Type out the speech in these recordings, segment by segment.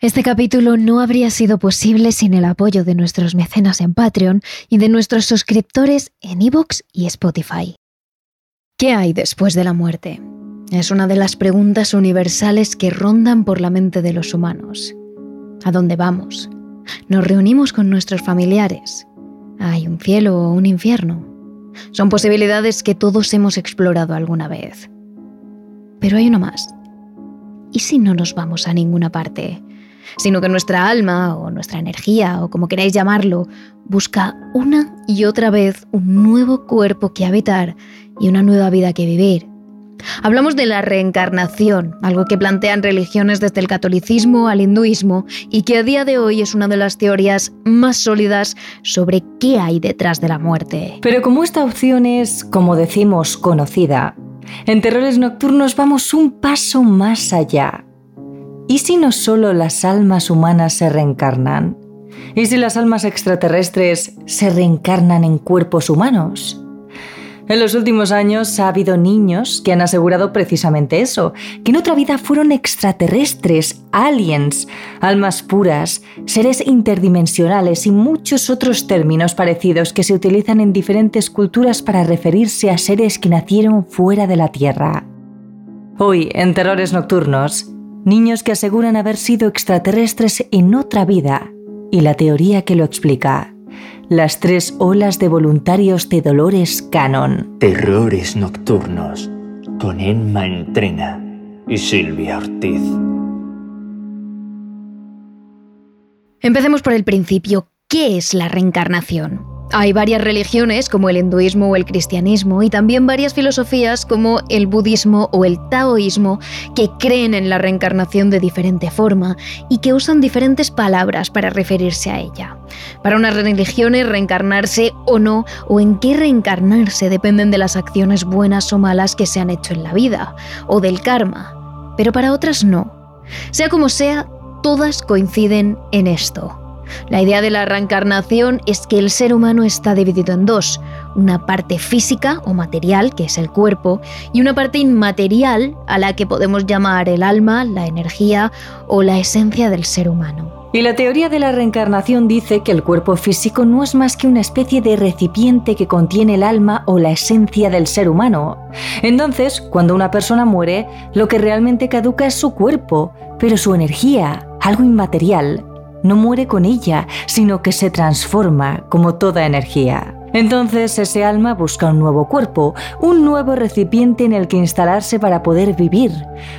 Este capítulo no habría sido posible sin el apoyo de nuestros mecenas en Patreon y de nuestros suscriptores en Evox y Spotify. ¿Qué hay después de la muerte? Es una de las preguntas universales que rondan por la mente de los humanos. ¿A dónde vamos? ¿Nos reunimos con nuestros familiares? ¿Hay un cielo o un infierno? Son posibilidades que todos hemos explorado alguna vez. Pero hay uno más. ¿Y si no nos vamos a ninguna parte? Sino que nuestra alma o nuestra energía o como queráis llamarlo, busca una y otra vez un nuevo cuerpo que habitar y una nueva vida que vivir. Hablamos de la reencarnación, algo que plantean religiones desde el catolicismo al hinduismo y que a día de hoy es una de las teorías más sólidas sobre qué hay detrás de la muerte. Pero como esta opción es, como decimos, conocida, en Terrores Nocturnos vamos un paso más allá ¿Y si no solo las almas humanas se reencarnan? ¿Y si las almas extraterrestres se reencarnan en cuerpos humanos? En los últimos años ha habido niños que han asegurado precisamente eso, que en otra vida fueron extraterrestres, aliens, almas puras, seres interdimensionales y muchos otros términos parecidos que se utilizan en diferentes culturas para referirse a seres que nacieron fuera de la Tierra. Hoy, en Terrores Nocturnos, niños que aseguran haber sido extraterrestres en otra vida y la teoría que lo explica. Las tres olas de voluntarios de Dolores Canon. Terrores nocturnos con Emma Entrena y Silvia Ortiz. Empecemos por el principio. ¿Qué es la reencarnación? Hay varias religiones como el hinduismo o el cristianismo y también varias filosofías como el budismo o el taoísmo que creen en la reencarnación de diferente forma y que usan diferentes palabras para referirse a ella. Para unas religiones reencarnarse o no o en qué reencarnarse dependen de las acciones buenas o malas que se han hecho en la vida o del karma, pero para otras no. Sea como sea, todas coinciden en esto la idea de la reencarnación es que el ser humano está dividido en dos, una parte física o material, que es el cuerpo, y una parte inmaterial, a la que podemos llamar el alma, la energía o la esencia del ser humano. Y la teoría de la reencarnación dice que el cuerpo físico no es más que una especie de recipiente que contiene el alma o la esencia del ser humano. Entonces, cuando una persona muere, lo que realmente caduca es su cuerpo, pero su energía, algo inmaterial, no muere con ella, sino que se transforma como toda energía. Entonces ese alma busca un nuevo cuerpo, un nuevo recipiente en el que instalarse para poder vivir.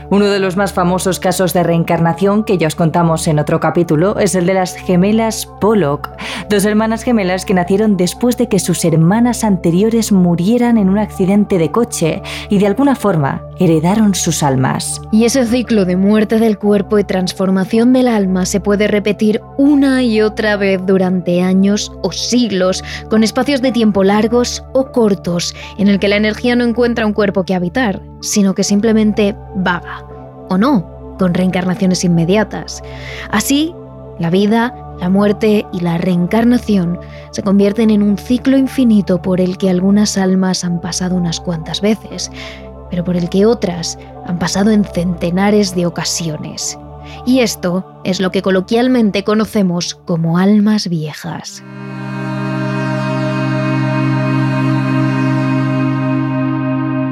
Uno de los más famosos casos de reencarnación que ya os contamos en otro capítulo es el de las gemelas Pollock, dos hermanas gemelas que nacieron después de que sus hermanas anteriores murieran en un accidente de coche y de alguna forma heredaron sus almas. Y ese ciclo de muerte del cuerpo y transformación del alma se puede repetir una y otra vez durante años o siglos, con espacios de tiempo largos o cortos, en el que la energía no encuentra un cuerpo que habitar, sino que simplemente vaga. O no, con reencarnaciones inmediatas. Así, la vida, la muerte y la reencarnación se convierten en un ciclo infinito por el que algunas almas han pasado unas cuantas veces pero por el que otras han pasado en centenares de ocasiones. Y esto es lo que coloquialmente conocemos como almas viejas.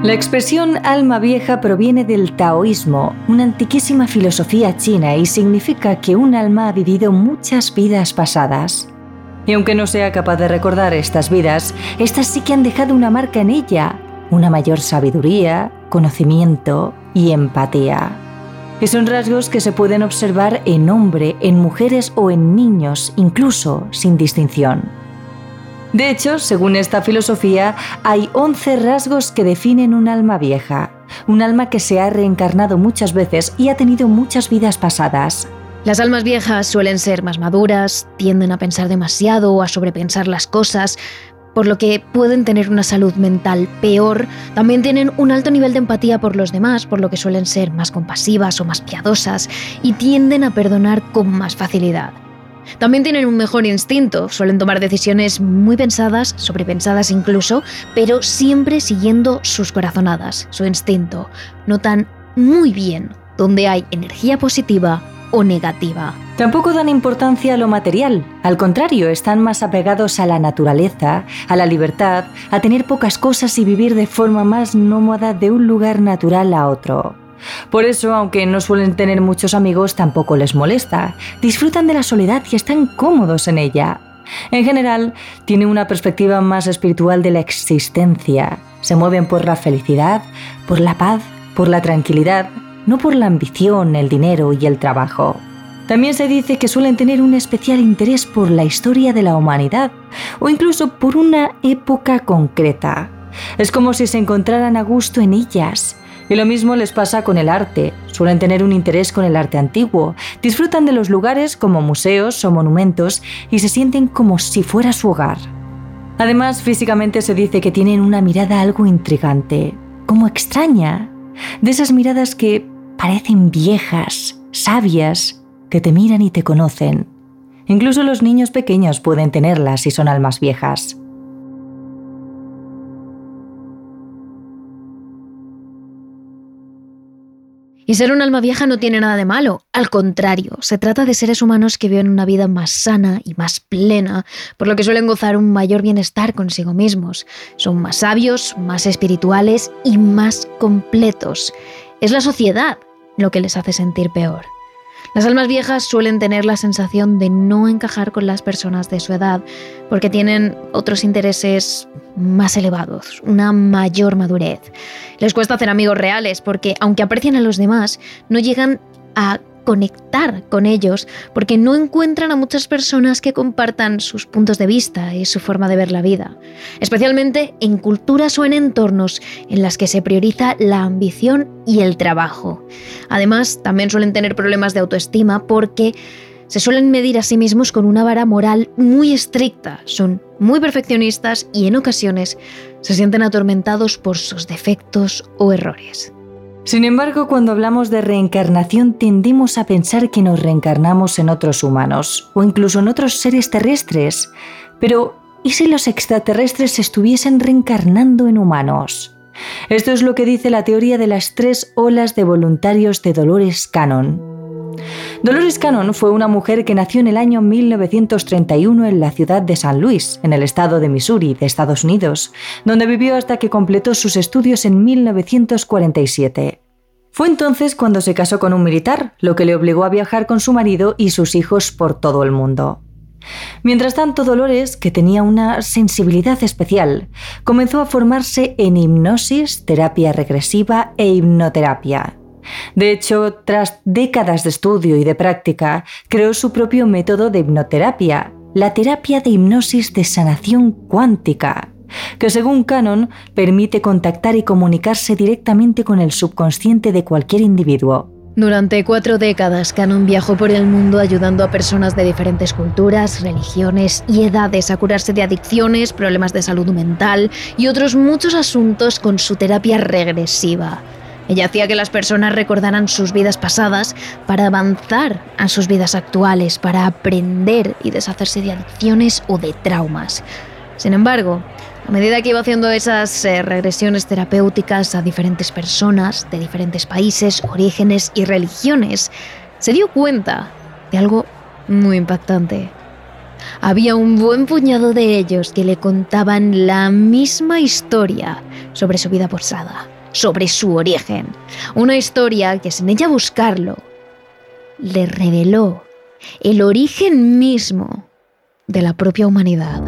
La expresión alma vieja proviene del taoísmo, una antiquísima filosofía china, y significa que un alma ha vivido muchas vidas pasadas. Y aunque no sea capaz de recordar estas vidas, estas sí que han dejado una marca en ella, una mayor sabiduría, conocimiento y empatía. Y son rasgos que se pueden observar en hombre, en mujeres o en niños, incluso sin distinción. De hecho, según esta filosofía, hay 11 rasgos que definen un alma vieja, un alma que se ha reencarnado muchas veces y ha tenido muchas vidas pasadas. Las almas viejas suelen ser más maduras, tienden a pensar demasiado o a sobrepensar las cosas, por lo que pueden tener una salud mental peor, también tienen un alto nivel de empatía por los demás, por lo que suelen ser más compasivas o más piadosas y tienden a perdonar con más facilidad. También tienen un mejor instinto, suelen tomar decisiones muy pensadas, sobrepensadas incluso, pero siempre siguiendo sus corazonadas, su instinto. Notan muy bien donde hay energía positiva o negativa. Tampoco dan importancia a lo material, al contrario, están más apegados a la naturaleza, a la libertad, a tener pocas cosas y vivir de forma más nómada de un lugar natural a otro. Por eso, aunque no suelen tener muchos amigos, tampoco les molesta. Disfrutan de la soledad y están cómodos en ella. En general, tienen una perspectiva más espiritual de la existencia. Se mueven por la felicidad, por la paz, por la tranquilidad, no por la ambición, el dinero y el trabajo. También se dice que suelen tener un especial interés por la historia de la humanidad o incluso por una época concreta. Es como si se encontraran a gusto en ellas y lo mismo les pasa con el arte. Suelen tener un interés con el arte antiguo, disfrutan de los lugares como museos o monumentos y se sienten como si fuera su hogar. Además, físicamente se dice que tienen una mirada algo intrigante, como extraña, de esas miradas que parecen viejas, sabias, que te miran y te conocen. Incluso los niños pequeños pueden tenerlas si son almas viejas. Y ser un alma vieja no tiene nada de malo, al contrario, se trata de seres humanos que viven una vida más sana y más plena, por lo que suelen gozar un mayor bienestar consigo mismos. Son más sabios, más espirituales y más completos. Es la sociedad lo que les hace sentir peor. Las almas viejas suelen tener la sensación de no encajar con las personas de su edad porque tienen otros intereses más elevados, una mayor madurez. Les cuesta hacer amigos reales porque, aunque aprecian a los demás, no llegan a conectar con ellos porque no encuentran a muchas personas que compartan sus puntos de vista y su forma de ver la vida, especialmente en culturas o en entornos en las que se prioriza la ambición y el trabajo. Además, también suelen tener problemas de autoestima porque se suelen medir a sí mismos con una vara moral muy estricta, son muy perfeccionistas y en ocasiones se sienten atormentados por sus defectos o errores. Sin embargo, cuando hablamos de reencarnación tendemos a pensar que nos reencarnamos en otros humanos o incluso en otros seres terrestres. Pero, ¿y si los extraterrestres estuviesen reencarnando en humanos? Esto es lo que dice la teoría de las tres olas de voluntarios de Dolores Cannon. Dolores Cannon fue una mujer que nació en el año 1931 en la ciudad de San Luis, en el estado de Missouri, de Estados Unidos, donde vivió hasta que completó sus estudios en 1947. Fue entonces cuando se casó con un militar, lo que le obligó a viajar con su marido y sus hijos por todo el mundo. Mientras tanto, Dolores, que tenía una sensibilidad especial, comenzó a formarse en hipnosis, terapia regresiva e hipnoterapia. De hecho, tras décadas de estudio y de práctica, creó su propio método de hipnoterapia, la terapia de hipnosis de sanación cuántica, que según Canon permite contactar y comunicarse directamente con el subconsciente de cualquier individuo. Durante cuatro décadas, Canon viajó por el mundo ayudando a personas de diferentes culturas, religiones y edades a curarse de adicciones, problemas de salud mental y otros muchos asuntos con su terapia regresiva. Ella hacía que las personas recordaran sus vidas pasadas para avanzar a sus vidas actuales, para aprender y deshacerse de adicciones o de traumas. Sin embargo, a medida que iba haciendo esas eh, regresiones terapéuticas a diferentes personas de diferentes países, orígenes y religiones, se dio cuenta de algo muy impactante. Había un buen puñado de ellos que le contaban la misma historia sobre su vida pasada sobre su origen. Una historia que sin ella buscarlo, le reveló el origen mismo de la propia humanidad.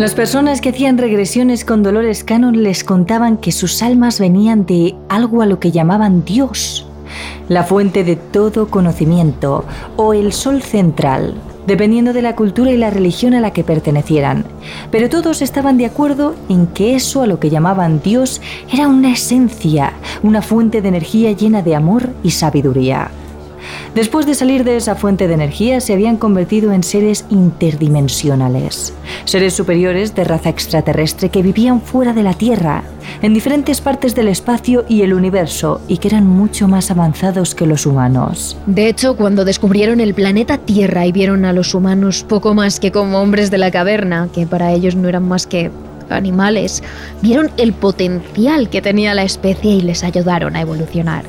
Las personas que hacían regresiones con Dolores Cannon les contaban que sus almas venían de algo a lo que llamaban Dios, la fuente de todo conocimiento o el sol central, dependiendo de la cultura y la religión a la que pertenecieran. Pero todos estaban de acuerdo en que eso a lo que llamaban Dios era una esencia, una fuente de energía llena de amor y sabiduría. Después de salir de esa fuente de energía, se habían convertido en seres interdimensionales, seres superiores de raza extraterrestre que vivían fuera de la Tierra, en diferentes partes del espacio y el universo, y que eran mucho más avanzados que los humanos. De hecho, cuando descubrieron el planeta Tierra y vieron a los humanos poco más que como hombres de la caverna, que para ellos no eran más que animales, vieron el potencial que tenía la especie y les ayudaron a evolucionar.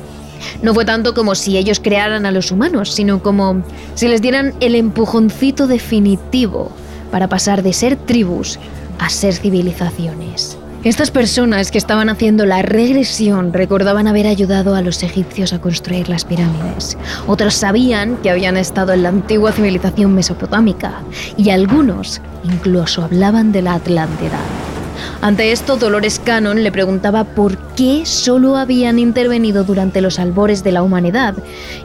No fue tanto como si ellos crearan a los humanos, sino como si les dieran el empujoncito definitivo para pasar de ser tribus a ser civilizaciones. Estas personas que estaban haciendo la regresión recordaban haber ayudado a los egipcios a construir las pirámides. Otros sabían que habían estado en la antigua civilización mesopotámica y algunos incluso hablaban de la Atlántida. Ante esto, Dolores Cannon le preguntaba por qué solo habían intervenido durante los albores de la humanidad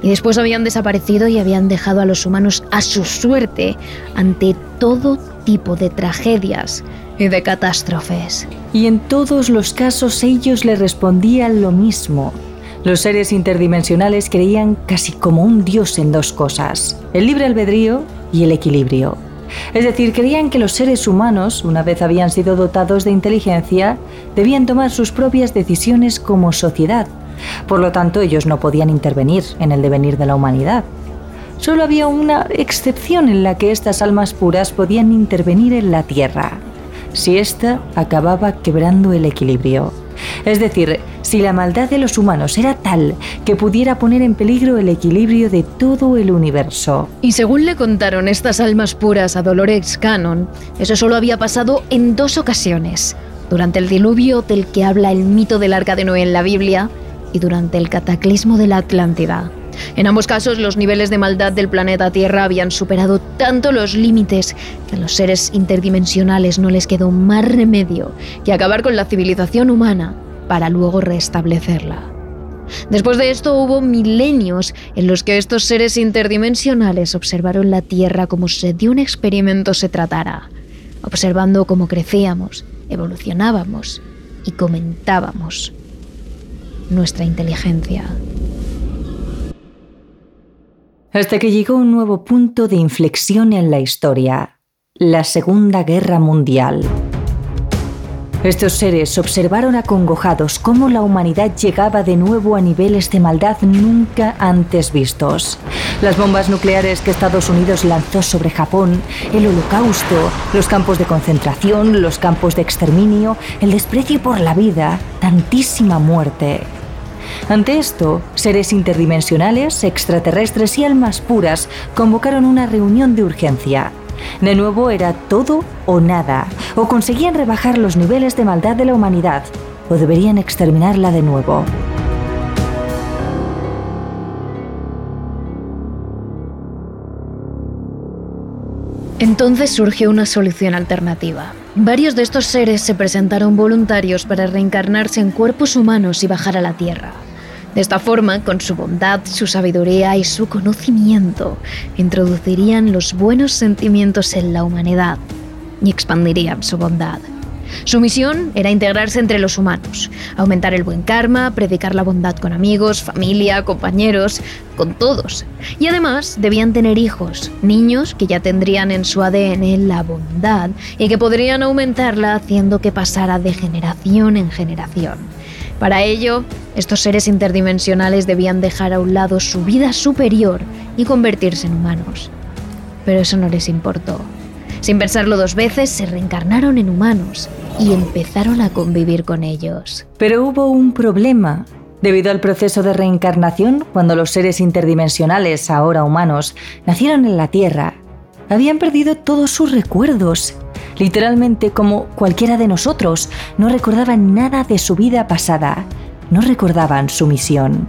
y después habían desaparecido y habían dejado a los humanos a su suerte ante todo tipo de tragedias y de catástrofes. Y en todos los casos ellos le respondían lo mismo. Los seres interdimensionales creían casi como un dios en dos cosas, el libre albedrío y el equilibrio. Es decir, creían que los seres humanos, una vez habían sido dotados de inteligencia, debían tomar sus propias decisiones como sociedad. Por lo tanto, ellos no podían intervenir en el devenir de la humanidad. Solo había una excepción en la que estas almas puras podían intervenir en la Tierra, si ésta acababa quebrando el equilibrio. Es decir, si la maldad de los humanos era tal que pudiera poner en peligro el equilibrio de todo el universo. Y según le contaron estas almas puras a Dolores Cannon, eso solo había pasado en dos ocasiones. Durante el diluvio del que habla el mito del arca de Noé en la Biblia y durante el cataclismo de la Atlántida. En ambos casos, los niveles de maldad del planeta Tierra habían superado tanto los límites que a los seres interdimensionales no les quedó más remedio que acabar con la civilización humana para luego restablecerla. Después de esto hubo milenios en los que estos seres interdimensionales observaron la Tierra como si de un experimento se tratara, observando cómo crecíamos, evolucionábamos y comentábamos nuestra inteligencia hasta que llegó un nuevo punto de inflexión en la historia, la Segunda Guerra Mundial. Estos seres observaron acongojados cómo la humanidad llegaba de nuevo a niveles de maldad nunca antes vistos. Las bombas nucleares que Estados Unidos lanzó sobre Japón, el holocausto, los campos de concentración, los campos de exterminio, el desprecio por la vida, tantísima muerte. Ante esto, seres interdimensionales, extraterrestres y almas puras convocaron una reunión de urgencia. De nuevo era todo o nada, o conseguían rebajar los niveles de maldad de la humanidad, o deberían exterminarla de nuevo. Entonces surgió una solución alternativa. Varios de estos seres se presentaron voluntarios para reencarnarse en cuerpos humanos y bajar a la Tierra. De esta forma, con su bondad, su sabiduría y su conocimiento, introducirían los buenos sentimientos en la humanidad y expandirían su bondad. Su misión era integrarse entre los humanos, aumentar el buen karma, predicar la bondad con amigos, familia, compañeros, con todos. Y además debían tener hijos, niños que ya tendrían en su ADN la bondad y que podrían aumentarla haciendo que pasara de generación en generación. Para ello, estos seres interdimensionales debían dejar a un lado su vida superior y convertirse en humanos. Pero eso no les importó. Sin pensarlo dos veces, se reencarnaron en humanos y empezaron a convivir con ellos. Pero hubo un problema. Debido al proceso de reencarnación, cuando los seres interdimensionales, ahora humanos, nacieron en la Tierra, habían perdido todos sus recuerdos literalmente como cualquiera de nosotros, no recordaban nada de su vida pasada, no recordaban su misión.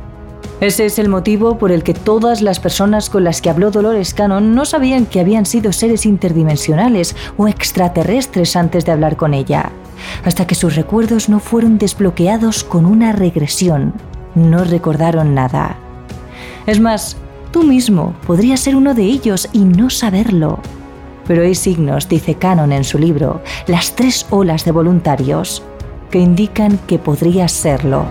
Ese es el motivo por el que todas las personas con las que habló Dolores Cannon no sabían que habían sido seres interdimensionales o extraterrestres antes de hablar con ella, hasta que sus recuerdos no fueron desbloqueados con una regresión. No recordaron nada. Es más, tú mismo podrías ser uno de ellos y no saberlo pero hay signos, dice Cannon en su libro, las tres olas de voluntarios, que indican que podría serlo.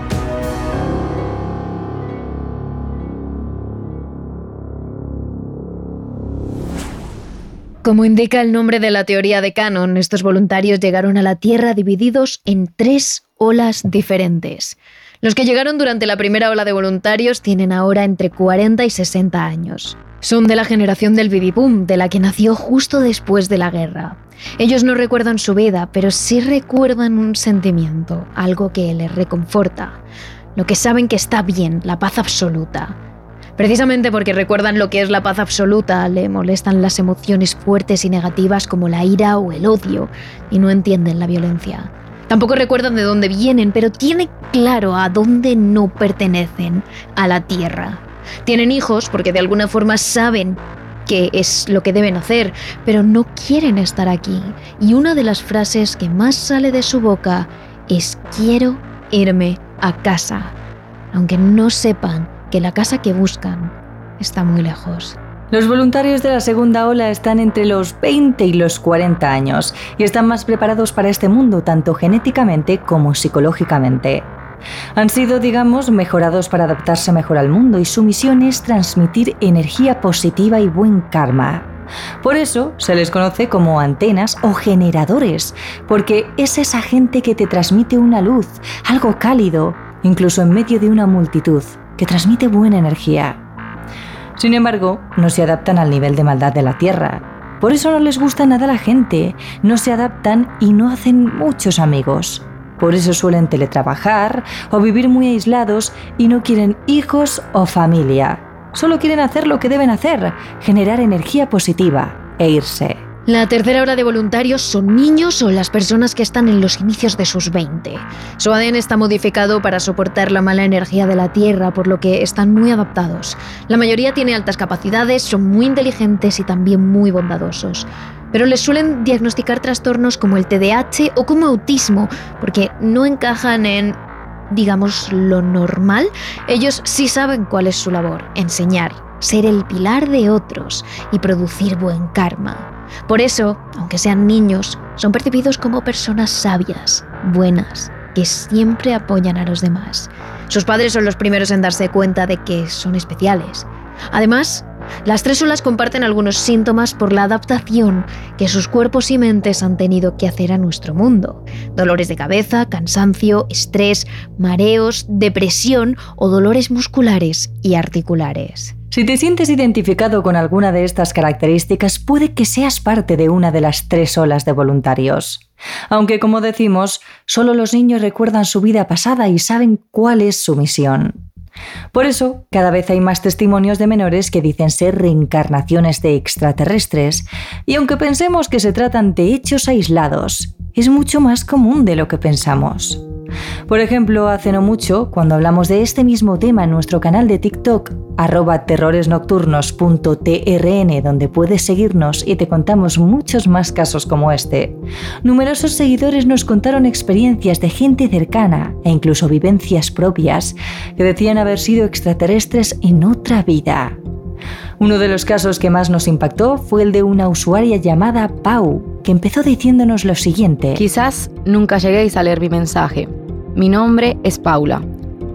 Como indica el nombre de la teoría de Cannon, estos voluntarios llegaron a la Tierra divididos en tres olas diferentes. Los que llegaron durante la primera ola de voluntarios tienen ahora entre 40 y 60 años. Son de la generación del baby boom, de la que nació justo después de la guerra. Ellos no recuerdan su vida, pero sí recuerdan un sentimiento, algo que les reconforta, lo que saben que está bien, la paz absoluta. Precisamente porque recuerdan lo que es la paz absoluta, le molestan las emociones fuertes y negativas como la ira o el odio, y no entienden la violencia. Tampoco recuerdan de dónde vienen, pero tienen claro a dónde no pertenecen, a la tierra. Tienen hijos porque de alguna forma saben que es lo que deben hacer, pero no quieren estar aquí. Y una de las frases que más sale de su boca es quiero irme a casa, aunque no sepan que la casa que buscan está muy lejos. Los voluntarios de la segunda ola están entre los 20 y los 40 años y están más preparados para este mundo tanto genéticamente como psicológicamente. Han sido, digamos, mejorados para adaptarse mejor al mundo y su misión es transmitir energía positiva y buen karma. Por eso se les conoce como antenas o generadores, porque es esa gente que te transmite una luz, algo cálido, incluso en medio de una multitud, que transmite buena energía. Sin embargo, no se adaptan al nivel de maldad de la Tierra. Por eso no les gusta nada la gente, no se adaptan y no hacen muchos amigos. Por eso suelen teletrabajar o vivir muy aislados y no quieren hijos o familia. Solo quieren hacer lo que deben hacer, generar energía positiva e irse. La tercera hora de voluntarios son niños o las personas que están en los inicios de sus 20. Su ADN está modificado para soportar la mala energía de la Tierra, por lo que están muy adaptados. La mayoría tiene altas capacidades, son muy inteligentes y también muy bondadosos. Pero les suelen diagnosticar trastornos como el TDAH o como autismo, porque no encajan en digamos, lo normal, ellos sí saben cuál es su labor, enseñar, ser el pilar de otros y producir buen karma. Por eso, aunque sean niños, son percibidos como personas sabias, buenas, que siempre apoyan a los demás. Sus padres son los primeros en darse cuenta de que son especiales. Además, las tres olas comparten algunos síntomas por la adaptación que sus cuerpos y mentes han tenido que hacer a nuestro mundo. Dolores de cabeza, cansancio, estrés, mareos, depresión o dolores musculares y articulares. Si te sientes identificado con alguna de estas características, puede que seas parte de una de las tres olas de voluntarios. Aunque, como decimos, solo los niños recuerdan su vida pasada y saben cuál es su misión. Por eso, cada vez hay más testimonios de menores que dicen ser reencarnaciones de extraterrestres, y aunque pensemos que se tratan de hechos aislados, es mucho más común de lo que pensamos. Por ejemplo, hace no mucho, cuando hablamos de este mismo tema en nuestro canal de TikTok, arroba terroresnocturnos.trn, donde puedes seguirnos y te contamos muchos más casos como este, numerosos seguidores nos contaron experiencias de gente cercana e incluso vivencias propias que decían haber sido extraterrestres en otra vida. Uno de los casos que más nos impactó fue el de una usuaria llamada Pau, que empezó diciéndonos lo siguiente. Quizás nunca lleguéis a leer mi mensaje. Mi nombre es Paula.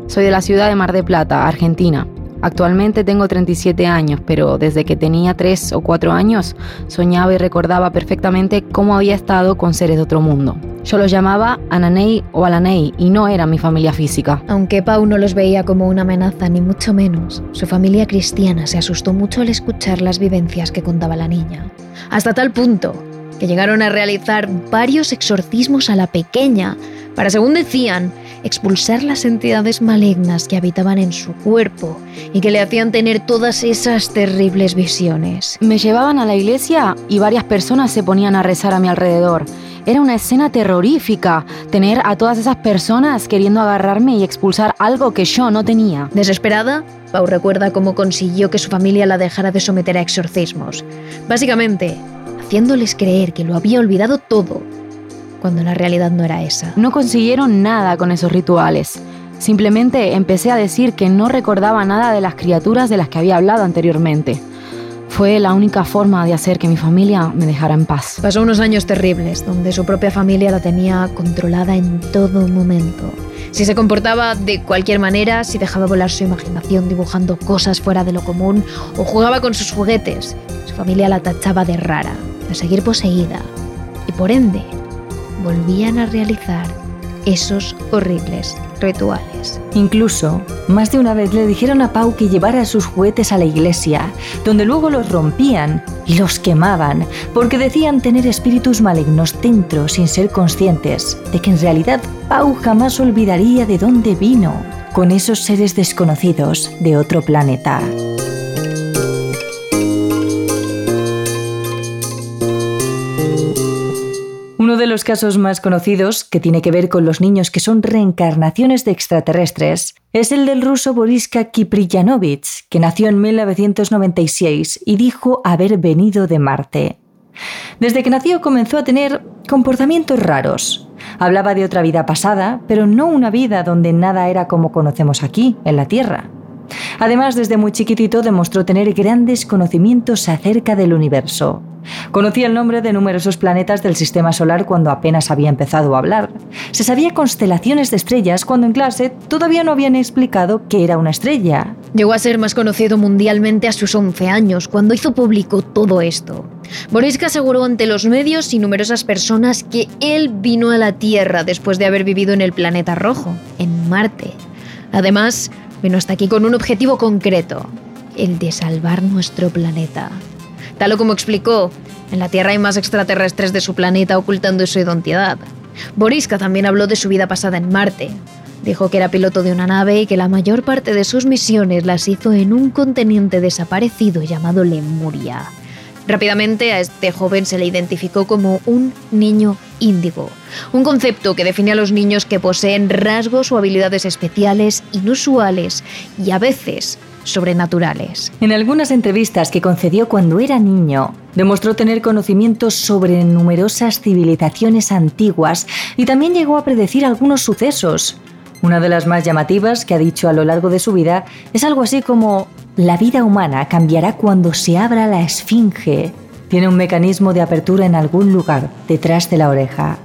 Soy de la ciudad de Mar de Plata, Argentina. Actualmente tengo 37 años, pero desde que tenía 3 o 4 años soñaba y recordaba perfectamente cómo había estado con seres de otro mundo. Yo los llamaba Ananei o Alanei y no era mi familia física. Aunque Pau no los veía como una amenaza, ni mucho menos, su familia cristiana se asustó mucho al escuchar las vivencias que contaba la niña. Hasta tal punto que llegaron a realizar varios exorcismos a la pequeña para, según decían, expulsar las entidades malignas que habitaban en su cuerpo y que le hacían tener todas esas terribles visiones. Me llevaban a la iglesia y varias personas se ponían a rezar a mi alrededor. Era una escena terrorífica, tener a todas esas personas queriendo agarrarme y expulsar algo que yo no tenía. Desesperada, Pau recuerda cómo consiguió que su familia la dejara de someter a exorcismos. Básicamente, haciéndoles creer que lo había olvidado todo cuando la realidad no era esa. No consiguieron nada con esos rituales. Simplemente empecé a decir que no recordaba nada de las criaturas de las que había hablado anteriormente. Fue la única forma de hacer que mi familia me dejara en paz. Pasó unos años terribles, donde su propia familia la tenía controlada en todo momento. Si se comportaba de cualquier manera, si dejaba volar su imaginación dibujando cosas fuera de lo común o jugaba con sus juguetes, su familia la tachaba de rara, de seguir poseída y por ende volvían a realizar esos horribles rituales. Incluso, más de una vez le dijeron a Pau que llevara sus juguetes a la iglesia, donde luego los rompían y los quemaban, porque decían tener espíritus malignos dentro sin ser conscientes de que en realidad Pau jamás olvidaría de dónde vino, con esos seres desconocidos de otro planeta. Los casos más conocidos, que tiene que ver con los niños que son reencarnaciones de extraterrestres, es el del ruso Boriska Kipriyanovich, que nació en 1996 y dijo haber venido de Marte. Desde que nació comenzó a tener comportamientos raros. Hablaba de otra vida pasada, pero no una vida donde nada era como conocemos aquí, en la Tierra. Además, desde muy chiquitito demostró tener grandes conocimientos acerca del universo. Conocía el nombre de numerosos planetas del sistema solar cuando apenas había empezado a hablar. Se sabía constelaciones de estrellas cuando en clase todavía no habían explicado qué era una estrella. Llegó a ser más conocido mundialmente a sus 11 años, cuando hizo público todo esto. Boriska aseguró ante los medios y numerosas personas que él vino a la Tierra después de haber vivido en el planeta rojo, en Marte. Además, vino hasta aquí con un objetivo concreto, el de salvar nuestro planeta. Tal como explicó, en la Tierra hay más extraterrestres de su planeta ocultando su identidad. Boriska también habló de su vida pasada en Marte. Dijo que era piloto de una nave y que la mayor parte de sus misiones las hizo en un continente desaparecido llamado Lemuria. Rápidamente a este joven se le identificó como un niño índigo, un concepto que define a los niños que poseen rasgos o habilidades especiales, inusuales y a veces sobrenaturales. En algunas entrevistas que concedió cuando era niño, demostró tener conocimientos sobre numerosas civilizaciones antiguas y también llegó a predecir algunos sucesos. Una de las más llamativas que ha dicho a lo largo de su vida es algo así como, la vida humana cambiará cuando se abra la esfinge. Tiene un mecanismo de apertura en algún lugar, detrás de la oreja.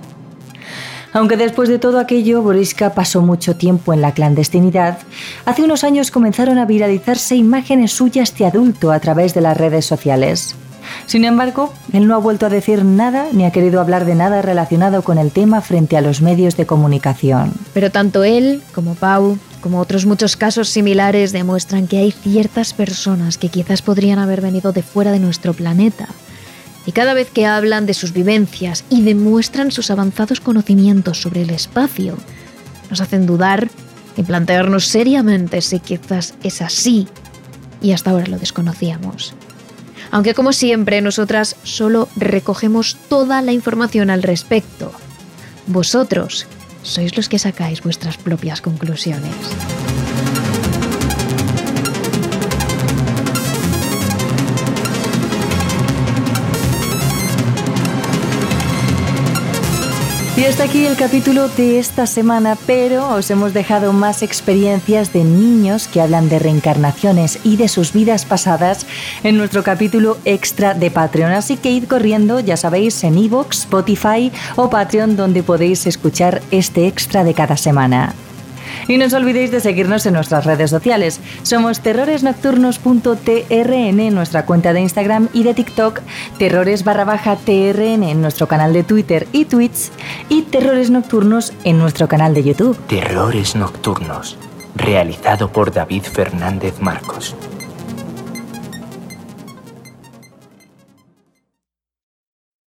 Aunque después de todo aquello Boriska pasó mucho tiempo en la clandestinidad, hace unos años comenzaron a viralizarse imágenes suyas de adulto a través de las redes sociales. Sin embargo, él no ha vuelto a decir nada ni ha querido hablar de nada relacionado con el tema frente a los medios de comunicación. Pero tanto él como Pau, como otros muchos casos similares, demuestran que hay ciertas personas que quizás podrían haber venido de fuera de nuestro planeta y cada vez que hablan de sus vivencias y demuestran sus avanzados conocimientos sobre el espacio, nos hacen dudar y plantearnos seriamente si quizás es así y hasta ahora lo desconocíamos. Aunque como siempre nosotras solo recogemos toda la información al respecto, vosotros sois los que sacáis vuestras propias conclusiones. Y hasta aquí el capítulo de esta semana, pero os hemos dejado más experiencias de niños que hablan de reencarnaciones y de sus vidas pasadas en nuestro capítulo extra de Patreon. Así que id corriendo, ya sabéis, en Evox, Spotify o Patreon, donde podéis escuchar este extra de cada semana. Y no os olvidéis de seguirnos en nuestras redes sociales. Somos terroresnocturnos.trn en nuestra cuenta de Instagram y de TikTok, terrores barra baja TRN en nuestro canal de Twitter y Twitch y Terrores Nocturnos en nuestro canal de YouTube. Terrores Nocturnos, realizado por David Fernández Marcos.